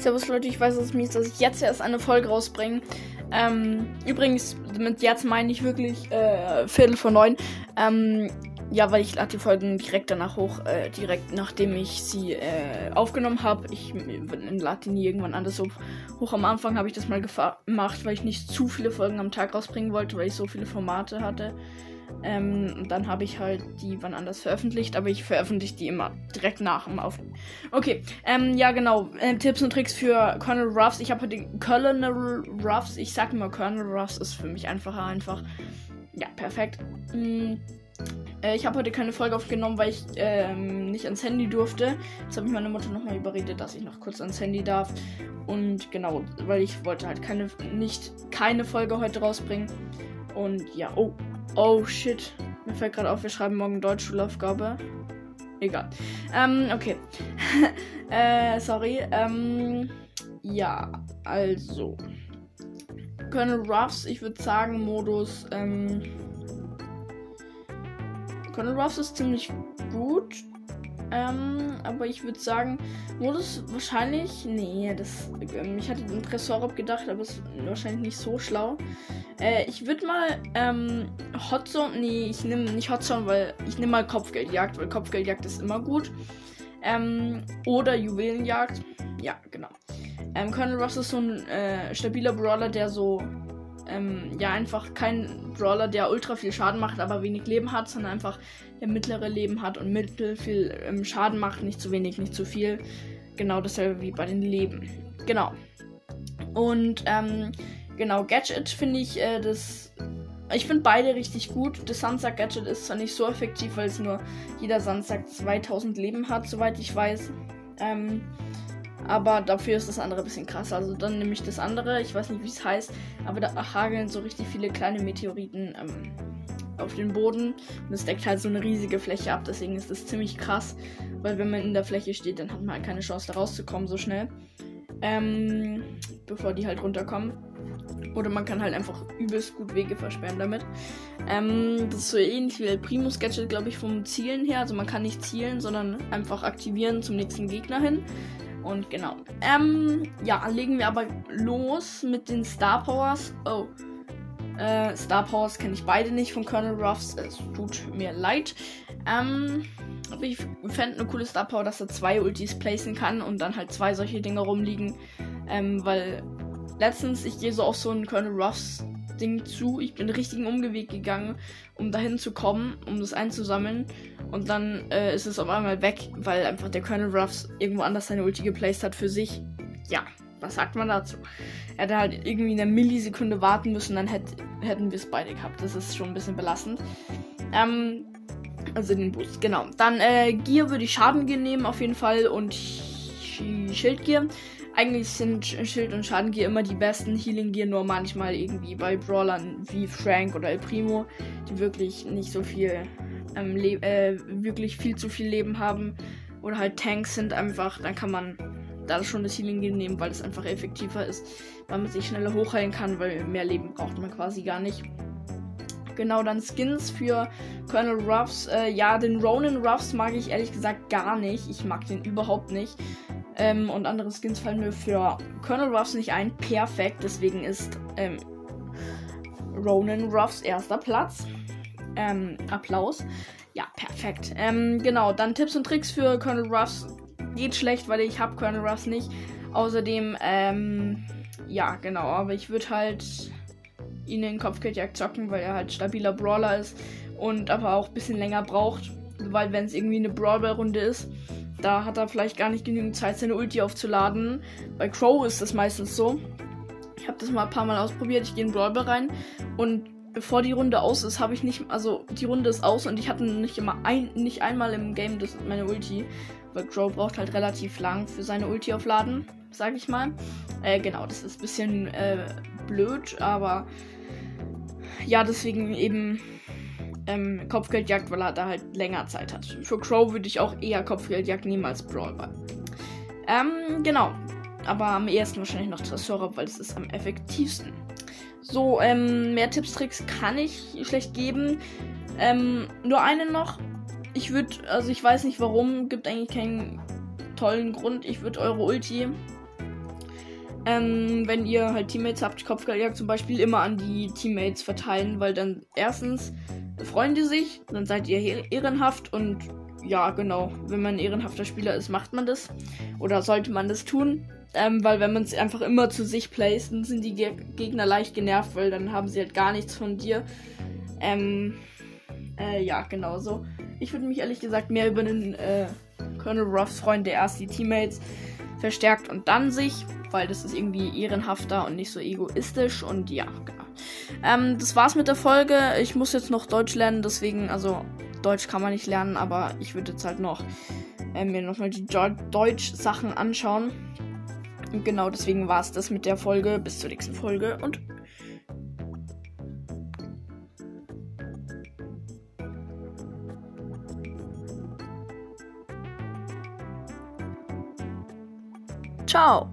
Servus Leute, ich weiß, dass es mir ist, dass ich jetzt erst eine Folge rausbringe. Ähm, übrigens, mit jetzt meine ich wirklich äh, Viertel vor neun. Ähm, ja, weil ich lade die Folgen direkt danach hoch, äh, direkt nachdem ich sie äh, aufgenommen habe. Ich lade die nie irgendwann anders hoch. Hoch am Anfang habe ich das mal gemacht, weil ich nicht zu viele Folgen am Tag rausbringen wollte, weil ich so viele Formate hatte. Ähm, und dann habe ich halt die wann anders veröffentlicht, aber ich veröffentliche die immer direkt nach dem Aufnehmen. Okay, ähm, ja genau. Äh, Tipps und Tricks für Colonel Ruffs. Ich habe heute Colonel Ruffs. Ich sag immer Colonel Ruffs ist für mich einfacher einfach. Ja, perfekt. Hm. Äh, ich habe heute keine Folge aufgenommen, weil ich ähm, nicht ans Handy durfte. Jetzt habe ich meine Mutter nochmal überredet, dass ich noch kurz ans Handy darf. Und genau, weil ich wollte halt keine, nicht keine Folge heute rausbringen. Und ja, oh, Oh shit. Mir fällt gerade auf, wir schreiben morgen Deutschschulaufgabe. Egal. Ähm, okay. äh, sorry. Ähm, ja, also. Colonel Ruffs, ich würde sagen, Modus, ähm. Colonel Ruffs ist ziemlich gut. Ähm, aber ich würde sagen, Modus wahrscheinlich. Nee, das. Ähm, ich hatte den Tresor abgedacht, aber es ist wahrscheinlich nicht so schlau. Äh, ich würde mal ähm, Hotzone. Nee, ich nehme nicht Hotzone, weil ich nehme mal Kopfgeldjagd, weil Kopfgeldjagd ist immer gut. Ähm, oder Juwelenjagd. Ja, genau. Ähm, Colonel Ross ist so ein äh, stabiler Brawler, der so ähm, ja einfach kein Brawler, der ultra viel Schaden macht, aber wenig Leben hat, sondern einfach der mittlere Leben hat und mittel viel ähm, Schaden macht, nicht zu wenig, nicht zu viel. Genau dasselbe wie bei den Leben. Genau. Und ähm, genau, Gadget finde ich äh, das. Ich finde beide richtig gut. Das Sunsack Gadget ist zwar nicht so effektiv, weil es nur jeder Sunsack 2000 Leben hat, soweit ich weiß. Ähm, aber dafür ist das andere ein bisschen krasser. Also dann nehme ich das andere. Ich weiß nicht, wie es heißt. Aber da hageln so richtig viele kleine Meteoriten ähm, auf den Boden. Und es deckt halt so eine riesige Fläche ab. Deswegen ist das ziemlich krass. Weil wenn man in der Fläche steht, dann hat man halt keine Chance, da rauszukommen so schnell. Ähm, bevor die halt runterkommen. Oder man kann halt einfach übelst gut Wege versperren damit. Ähm, das ist so ähnlich wie der Primus Gadget, glaube ich, vom Zielen her. Also man kann nicht zielen, sondern einfach aktivieren zum nächsten Gegner hin. Und genau. Ähm, ja, legen wir aber los mit den Star Powers. Oh. Äh, Star Powers kenne ich beide nicht von Colonel Ruffs. Es tut mir leid. Ähm, aber ich fände eine coole Star Power, dass er zwei Ultis placen kann und dann halt zwei solche Dinge rumliegen. Ähm, weil letztens, ich gehe so auf so einen Colonel Ruffs Ding zu. Ich bin richtigen Umweg gegangen, um dahin zu kommen, um das einzusammeln. Und dann äh, ist es auf einmal weg, weil einfach der Colonel Ruffs irgendwo anders seine Ulti geplaced hat für sich. Ja, was sagt man dazu? Er hätte halt irgendwie eine Millisekunde warten müssen, dann hätt, hätten wir es beide gehabt. Das ist schon ein bisschen belastend. Ähm, also den Boost, genau. Dann äh, Gear würde ich Schaden nehmen auf jeden Fall und Schildgear. Eigentlich sind Schild und Schadengear immer die besten. Healing Gear nur manchmal irgendwie bei Brawlern wie Frank oder El Primo, die wirklich nicht so viel, ähm, äh, wirklich viel zu viel Leben haben. Oder halt Tanks sind einfach, dann kann man da schon das Healing nehmen, weil es einfach effektiver ist, weil man sich schneller hochheilen kann, weil mehr Leben braucht man quasi gar nicht. Genau, dann Skins für Colonel Ruffs. Äh, ja, den Ronin Ruffs mag ich ehrlich gesagt gar nicht. Ich mag den überhaupt nicht. Ähm, und andere Skins fallen mir für Colonel Ruffs nicht ein. Perfekt. Deswegen ist ähm, Ronan Ruffs erster Platz. Ähm, Applaus. Ja, perfekt. Ähm, genau, dann Tipps und Tricks für Colonel Ruffs. Geht schlecht, weil ich habe Colonel Ruffs nicht. Außerdem, ähm, ja, genau. Aber ich würde halt ihn in Kopfgeldjagd zocken, weil er halt stabiler Brawler ist und aber auch ein bisschen länger braucht. Weil wenn es irgendwie eine Brawlball-Runde ist, da hat er vielleicht gar nicht genügend Zeit, seine Ulti aufzuladen. Bei Crow ist das meistens so. Ich habe das mal ein paar Mal ausprobiert. Ich gehe in Brawlball rein und bevor die Runde aus ist, habe ich nicht, also die Runde ist aus und ich hatte nicht immer ein, nicht einmal im Game das, meine Ulti, weil Crow braucht halt relativ lang für seine Ulti aufladen, sage ich mal. Äh, genau, das ist ein bisschen äh, blöd, aber ja, deswegen eben ähm, Kopfgeldjagd, weil er da halt länger Zeit hat. Für Crow würde ich auch eher Kopfgeldjagd nehmen als Brawlball. Ähm, genau. Aber am ehesten wahrscheinlich noch Tresor, weil es ist am effektivsten. So, ähm, mehr Tipps, Tricks kann ich schlecht geben. Ähm, nur eine noch. Ich würde, also ich weiß nicht warum, gibt eigentlich keinen tollen Grund. Ich würde eure Ulti ähm, wenn ihr halt Teammates habt, Kopfgeldjagd zum Beispiel, immer an die Teammates verteilen, weil dann erstens freuen die sich, dann seid ihr ehrenhaft und ja, genau, wenn man ehrenhafter Spieler ist, macht man das. Oder sollte man das tun. Ähm, weil wenn man es einfach immer zu sich placed, dann sind die Ge Gegner leicht genervt, weil dann haben sie halt gar nichts von dir. Ähm, äh, ja, genau so. Ich würde mich ehrlich gesagt mehr über den äh, Colonel Ruffs freuen, der erst die Teammates verstärkt und dann sich, weil das ist irgendwie ehrenhafter und nicht so egoistisch und ja, genau. Ähm, das war's mit der Folge. Ich muss jetzt noch Deutsch lernen, deswegen, also Deutsch kann man nicht lernen, aber ich würde jetzt halt noch äh, mir nochmal die Deutsch-Sachen anschauen. Und genau deswegen war es das mit der Folge. Bis zur nächsten Folge und Ciao.